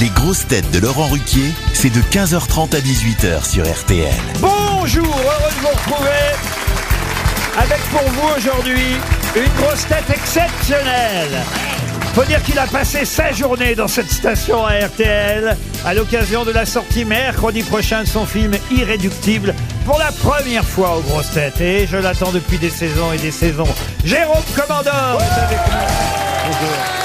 Les grosses têtes de Laurent Ruquier, c'est de 15h30 à 18h sur RTL. Bonjour, heureux de vous retrouver avec pour vous aujourd'hui une grosse tête exceptionnelle. Faut dire qu'il a passé sa journée dans cette station à RTL à l'occasion de la sortie mercredi prochain de son film Irréductible pour la première fois aux grosses têtes. Et je l'attends depuis des saisons et des saisons. Jérôme est avec nous.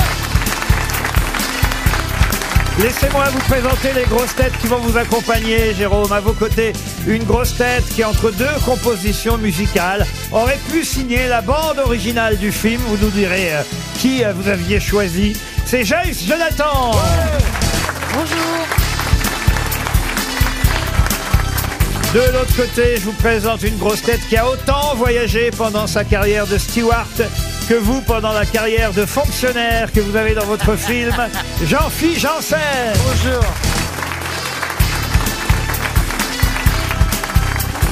Laissez-moi vous présenter les grosses têtes qui vont vous accompagner, Jérôme. À vos côtés, une grosse tête qui, entre deux compositions musicales, aurait pu signer la bande originale du film. Vous nous direz euh, qui euh, vous aviez choisi. C'est Joyce Jonathan. Bonjour. De l'autre côté, je vous présente une grosse tête qui a autant voyagé pendant sa carrière de steward que vous pendant la carrière de fonctionnaire que vous avez dans votre film, Jean-Philippe Janssen. Bonjour.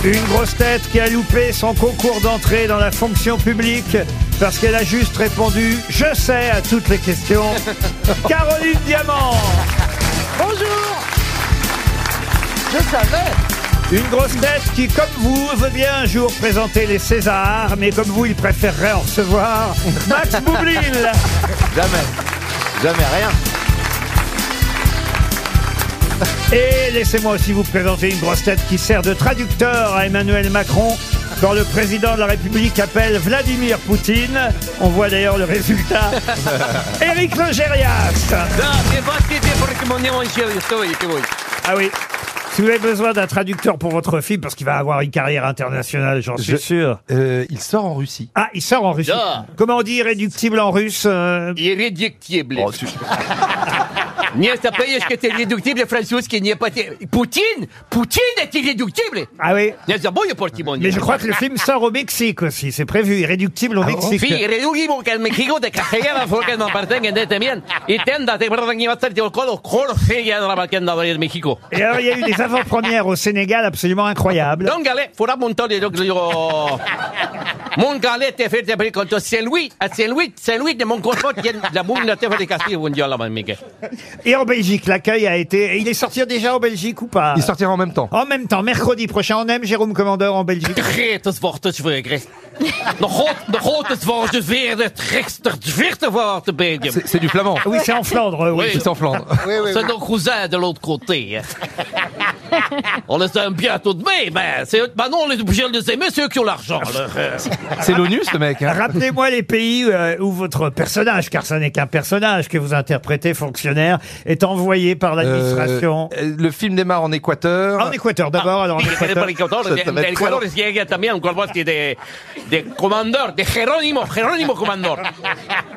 Une grosse tête qui a loupé son concours d'entrée dans la fonction publique parce qu'elle a juste répondu « Je sais » à toutes les questions. Caroline Diamant. Bonjour. Je savais. Une grosse tête qui, comme vous, veut bien un jour présenter les Césars, mais comme vous, il préférerait en recevoir Max Boublil. Jamais, jamais rien. Et laissez-moi aussi vous présenter une grosse tête qui sert de traducteur à Emmanuel Macron quand le président de la République appelle Vladimir Poutine. On voit d'ailleurs le résultat. Éric Logérias. Ah oui. Si vous avez besoin d'un traducteur pour votre film, parce qu'il va avoir une carrière internationale, j'en suis Je- sûr. Euh, il sort en Russie. Ah, il sort en Russie. Comment on dit irréductible en russe euh, Irréductible. Oh, tu- Не запоешь, que c'est irréductible французский не поте... Poutine Poutine est irréductible Ah oui. Не забудь pour Timon. Mais je crois que le film sort au Mexique aussi. C'est prévu. Irréductible au Mexique. Sí, irreducible que el México de carrera fue que no pertenece de también. Y tenda te verdad que iba a estar el colo colo ya de la vaquenda de México. Et alors, il y a eu des avant-premières au Sénégal absolument incroyables. Donc, allez, faudra monter les yo. Mon galet te fait des contre Saint-Louis, à Saint-Louis, Saint-Louis de mon confort, a la moule de te fait des castilles, vous dire là, Mickey. Et en Belgique, l'accueil a été. Il est sorti déjà en Belgique ou pas? Il sortira en même temps. En même temps, mercredi prochain, on aime Jérôme Commandeur en Belgique. Gretes wordt het vrugre. De groot, de grote wordt het weer wordt de Belgium. C'est du flamand. Oui, c'est en Flandre, oui. Oui. C'est en Flandre. C'est nos cousins de l'autre côté. On les aime bien tout de même, mais c'est, maintenant on est obligé de les aimer, c'est eux qui ont l'argent. alors, euh. C'est l'ONU, ce mec. hein. Rappelez-moi les pays euh, où votre personnage, car ça n'est qu'un personnage que vous interprétez, fonctionnaire, est envoyé par l'administration. Euh, le film démarre en Équateur. En Équateur d'abord, alors en Sí, Équateur. el Ecuador, Ça, ça va être el Ecuador llega también un de, de comandor, de Jerónimo, Jerónimo comandor.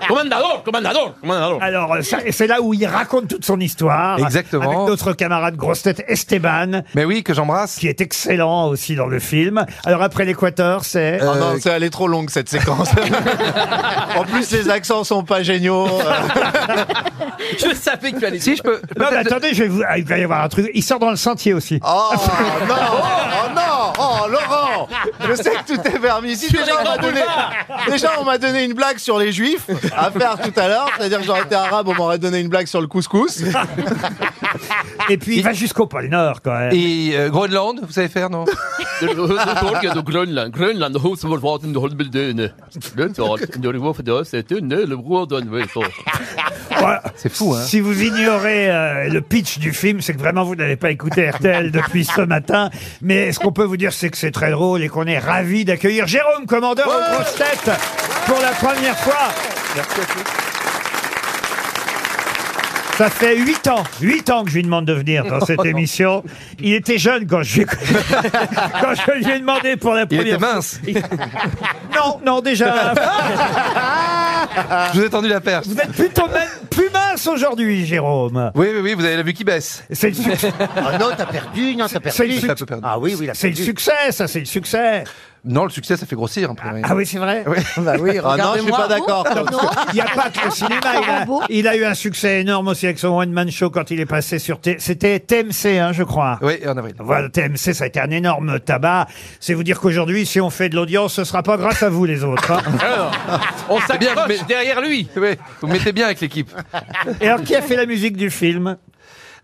Comandador, comandador, comandador. Alors, euh, ça- c'est là où il raconte toute son histoire. Exactement. Avec notre camarade grosse tête Esteban, Mais oui, que j'embrasse. qui est excellent aussi dans le film. Alors après l'Équateur, c'est... Euh, Oh non, c'est elle est trop longue cette séquence. en plus, les accents sont pas géniaux. Euh, Je savais que tu allais Si je peux. Non, mais attendez, je vais vous... ah, il va y avoir un truc. Il sort dans le sentier aussi. Oh non, oh non, oh Laurent, je sais que tout est permis. Si déjà on m'a donné, déjà on m'a donné une blague sur les juifs à faire tout à l'heure, c'est-à-dire que j'aurais été arabe, on m'aurait donné une blague sur le couscous. Et puis il va jusqu'au pôle Nord quand même. Et euh, Groenland, vous savez faire, non? De går för det, c'est. Voilà. Fou, hein Si vous ignorez euh, le pitch du film, c'est que vraiment vous n'avez pas écouté RTL depuis ce matin. Mais ce qu'on peut vous dire, c'est que c'est très drôle et qu'on est ravis d'accueillir Jérôme Commandeur aux grosses têtes pour la première fois. Ça fait 8 ans, 8 ans que je lui demande de venir dans cette émission. Il était jeune quand je lui ai, quand je lui ai demandé pour la Il première était mince. Non, non, déjà. Je vous ai tendu la perche. Vous êtes plutôt même plus mince aujourd'hui, Jérôme. Oui, oui, oui, vous avez la vue qui baisse. C'est le, succès. Oh non, t'as perdu, non, t'as C'est le peu perdu. Ah oui, oui, C'est le succès, ça, c'est le succès. Non, le succès, ça fait grossir un peu. oui. Ah oui, c'est vrai. Oui. Bah oui, ah non, je suis pas d'accord. Il n'y a pas que le cinéma. Il a, il a eu un succès énorme aussi avec son one-man show quand il est passé sur... T- C'était TMC, hein, je crois. Oui, en avril. Voilà, TMC, ça a été un énorme tabac. C'est vous dire qu'aujourd'hui, si on fait de l'audience, ce sera pas grâce à vous, les autres. hein. On bien, s'accroche mais- derrière lui. Oui, vous mettez bien avec l'équipe. Et alors, qui a fait la musique du film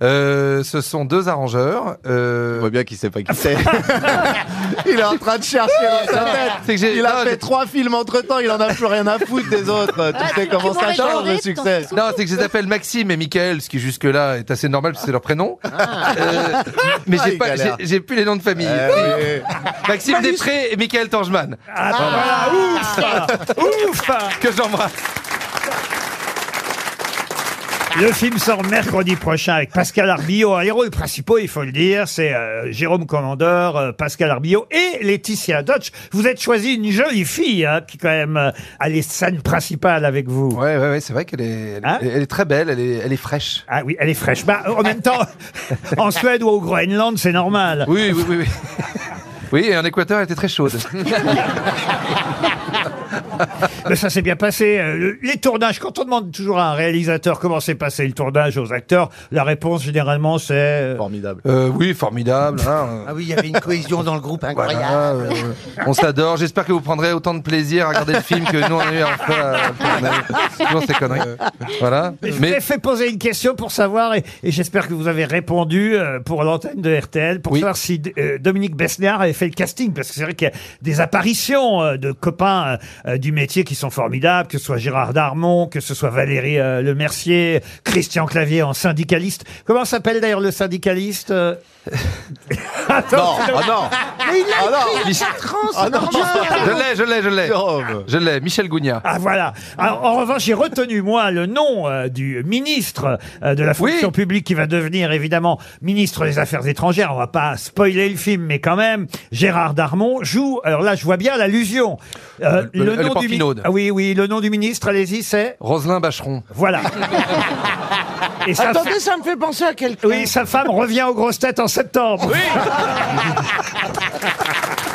Euh, ce sont deux arrangeurs. On Euh, voit bien qu'il sait pas qui c'est. il est en train de chercher dans sa C'est que tête. j'ai- Il a non, fait j'ai- trois films entre temps, il en a plus rien à foutre des autres. Tu sais comment ça change le succès. non, c'est que je les appelle Maxime et Michael, ce qui jusque-là est assez normal parce que c'est leur prénom. Euh, mais Ah, j'ai il pas, galère. j'ai j'ai plus les noms de famille. Euh, Maxime Després et Michael Tangeman, Ah, bah voilà, ouf Ouf que j'embrasse. Le film sort mercredi prochain avec Pascal Arbillot. Les rôles principaux, il faut le dire, c'est euh, Jérôme Commandeur, euh, Pascal Arbillot et Laetitia Dodge. Vous êtes choisi une jolie fille hein, qui quand même euh, a les scènes principales avec vous. Ouais, ouais, ouais, c'est vrai qu'elle est, elle, Hein elle est très belle, elle est, elle est fraîche. Ah oui, elle est fraîche. Bah, en même temps, en Suède ou au Groenland, c'est normal. Oui, oui, oui, oui. Oui, et en Équateur, elle était très chaude. Mais ça s'est bien passé. Euh, le- Les tournages, quand on demande toujours à un réalisateur comment s'est passé le tournage aux acteurs, la réponse généralement c'est... euh, Formidable. Euh, oui, formidable. hein. Ah oui, il y avait une cohésion dans le groupe incroyable. Voilà, euh, on s'adore. J'espère que vous prendrez autant de plaisir à regarder le film que nous on a eu à faire. à tourner. Toujours ces conneries. Voilà. Je vous ai Mais fait poser une question pour savoir, et, et j'espère que vous avez répondu euh, pour l'antenne de RTL, pour Oui. savoir si euh, Dominique Besnéard avait fait le casting, parce que c'est vrai qu'il y a des apparitions euh, de copains euh, euh, du métier qui sont formidables, que ce soit Gérard Darmon, que ce soit Valérie euh, Le Mercier, Christian Clavier en syndicaliste. Comment s'appelle d'ailleurs le syndicaliste euh? Non, ah non. Mais il a Ah non. écrit il y a quatre ans, c'est Ah non. normal. je l'ai, je l'ai, je l'ai. Je l'ai. Michel Gougnat. Ah voilà. Alors, en revanche, j'ai retenu moi le nom euh, du ministre euh, de la fonction publique qui va devenir évidemment ministre des Affaires étrangères. On va pas spoiler le film, mais quand même, Gérard Darmon joue. Alors là, je vois bien l'allusion. Euh, Le- le du Porquinaude. Ah oui, oui, le nom du ministre. Allez-y, c'est Roselyne Bacheron. voilà. Attendez, ça me fait penser à quelqu'un. Oui, sa femme revient aux grosses têtes en septembre. Oui